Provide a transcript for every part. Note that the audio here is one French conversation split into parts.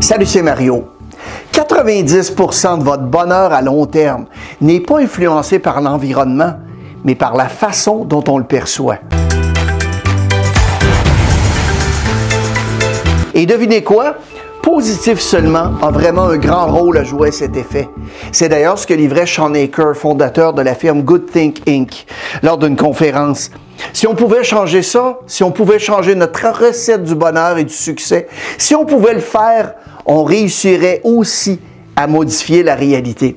Salut, c'est Mario. 90% de votre bonheur à long terme n'est pas influencé par l'environnement, mais par la façon dont on le perçoit. Et devinez quoi? Positif seulement a vraiment un grand rôle à jouer à cet effet. C'est d'ailleurs ce que livrait Sean Aker, fondateur de la firme Good Think Inc., lors d'une conférence. Si on pouvait changer ça, si on pouvait changer notre recette du bonheur et du succès, si on pouvait le faire, on réussirait aussi à modifier la réalité.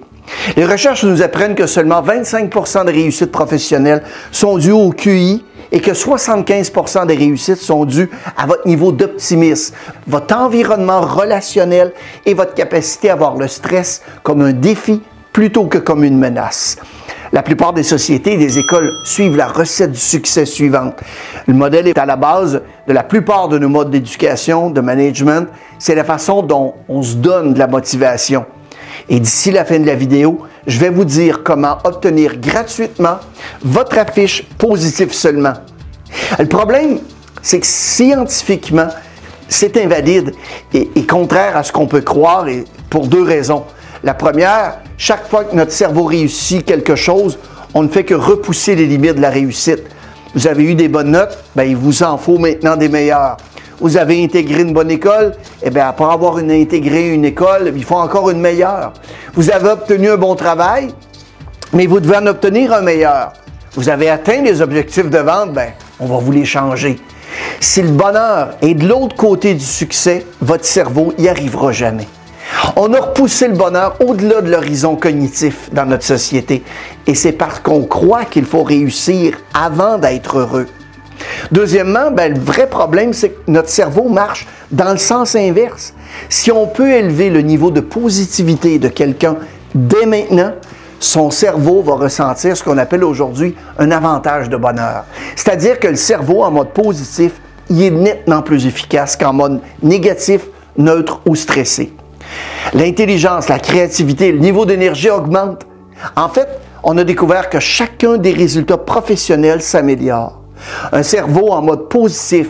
Les recherches nous apprennent que seulement 25% des réussites professionnelles sont dues au QI et que 75% des réussites sont dues à votre niveau d'optimisme, votre environnement relationnel et votre capacité à voir le stress comme un défi plutôt que comme une menace. La plupart des sociétés et des écoles suivent la recette du succès suivante. Le modèle est à la base de la plupart de nos modes d'éducation, de management. C'est la façon dont on se donne de la motivation. Et d'ici la fin de la vidéo, je vais vous dire comment obtenir gratuitement votre affiche positive seulement. Le problème, c'est que scientifiquement, c'est invalide et, et, contraire à ce qu'on peut croire et pour deux raisons. La première, chaque fois que notre cerveau réussit quelque chose, on ne fait que repousser les limites de la réussite. Vous avez eu des bonnes notes, ben, il vous en faut maintenant des meilleures. Vous avez intégré une bonne école, eh bien, après avoir intégré une école, il faut encore une meilleure. Vous avez obtenu un bon travail, mais vous devez en obtenir un meilleur. Vous avez atteint les objectifs de vente, ben, on va vous les changer. Si le bonheur est de l'autre côté du succès, votre cerveau n'y arrivera jamais. On a repoussé le bonheur au-delà de l'horizon cognitif dans notre société. Et c'est parce qu'on croit qu'il faut réussir avant d'être heureux. Deuxièmement, ben, le vrai problème, c'est que notre cerveau marche dans le sens inverse. Si on peut élever le niveau de positivité de quelqu'un dès maintenant, son cerveau va ressentir ce qu'on appelle aujourd'hui un avantage de bonheur. C'est-à-dire que le cerveau en mode positif, il est nettement plus efficace qu'en mode négatif, neutre ou stressé. L'intelligence, la créativité, le niveau d'énergie augmente. En fait, on a découvert que chacun des résultats professionnels s'améliore. Un cerveau en mode positif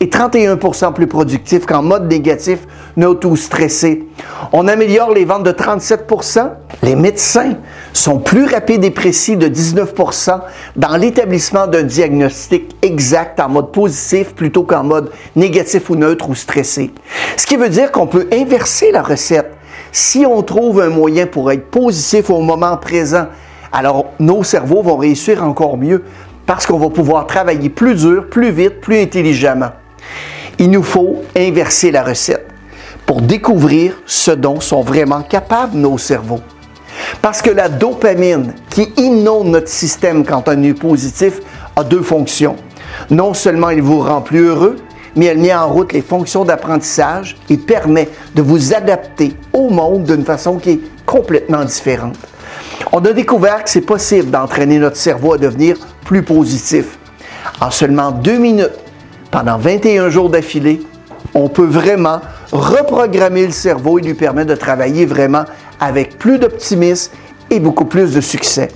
est 31% plus productif qu'en mode négatif, neutre ou stressé. On améliore les ventes de 37% Les médecins sont plus rapides et précis de 19% dans l'établissement d'un diagnostic exact en mode positif plutôt qu'en mode négatif ou neutre ou stressé. Ce qui veut dire qu'on peut inverser la recette. Si on trouve un moyen pour être positif au moment présent, alors nos cerveaux vont réussir encore mieux parce qu'on va pouvoir travailler plus dur, plus vite, plus intelligemment. Il nous faut inverser la recette pour découvrir ce dont sont vraiment capables nos cerveaux. Parce que la dopamine qui inonde notre système quand on est positif a deux fonctions. Non seulement il vous rend plus heureux, mais elle met en route les fonctions d'apprentissage et permet de vous adapter au monde d'une façon qui est complètement différente. On a découvert que c'est possible d'entraîner notre cerveau à devenir plus positif. En seulement deux minutes, pendant 21 jours d'affilée, on peut vraiment reprogrammer le cerveau et lui permettre de travailler vraiment avec plus d'optimisme et beaucoup plus de succès.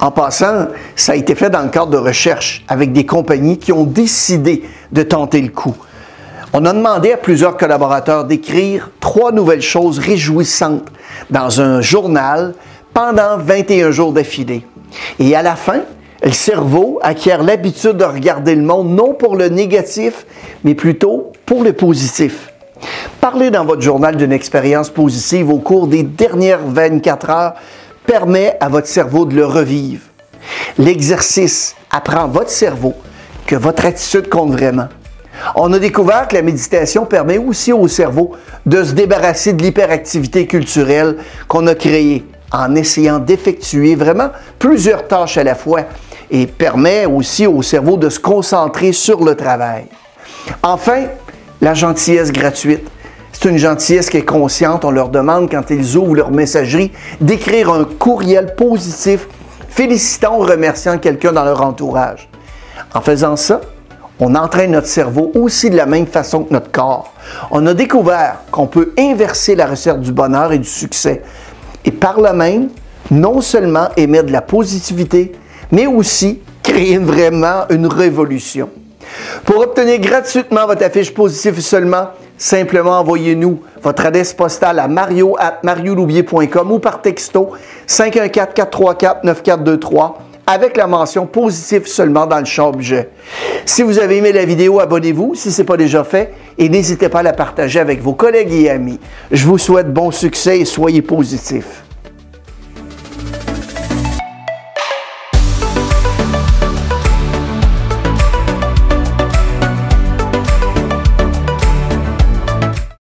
En passant, ça a été fait dans le cadre de recherche avec des compagnies qui ont décidé de tenter le coup. On a demandé à plusieurs collaborateurs d'écrire trois nouvelles choses réjouissantes dans un journal pendant 21 jours d'affilée. Et à la fin, le cerveau acquiert l'habitude de regarder le monde non pour le négatif, mais plutôt pour le positif. Parlez dans votre journal d'une expérience positive au cours des dernières 24 heures permet à votre cerveau de le revivre. L'exercice apprend votre cerveau que votre attitude compte vraiment. On a découvert que la méditation permet aussi au cerveau de se débarrasser de l'hyperactivité culturelle qu'on a créée en essayant d'effectuer vraiment plusieurs tâches à la fois et permet aussi au cerveau de se concentrer sur le travail. Enfin, la gentillesse gratuite. C'est une gentillesse qui est consciente. On leur demande, quand ils ouvrent leur messagerie, d'écrire un courriel positif félicitant ou remerciant quelqu'un dans leur entourage. En faisant ça, on entraîne notre cerveau aussi de la même façon que notre corps. On a découvert qu'on peut inverser la recette du bonheur et du succès. Et par là même, non seulement émettre de la positivité, mais aussi créer vraiment une révolution. Pour obtenir gratuitement votre affiche positive seulement, simplement envoyez-nous votre adresse postale à mario ou par texto 514-434-9423 avec la mention positive seulement dans le champ objet. Si vous avez aimé la vidéo, abonnez-vous si ce n'est pas déjà fait et n'hésitez pas à la partager avec vos collègues et amis. Je vous souhaite bon succès et soyez positifs.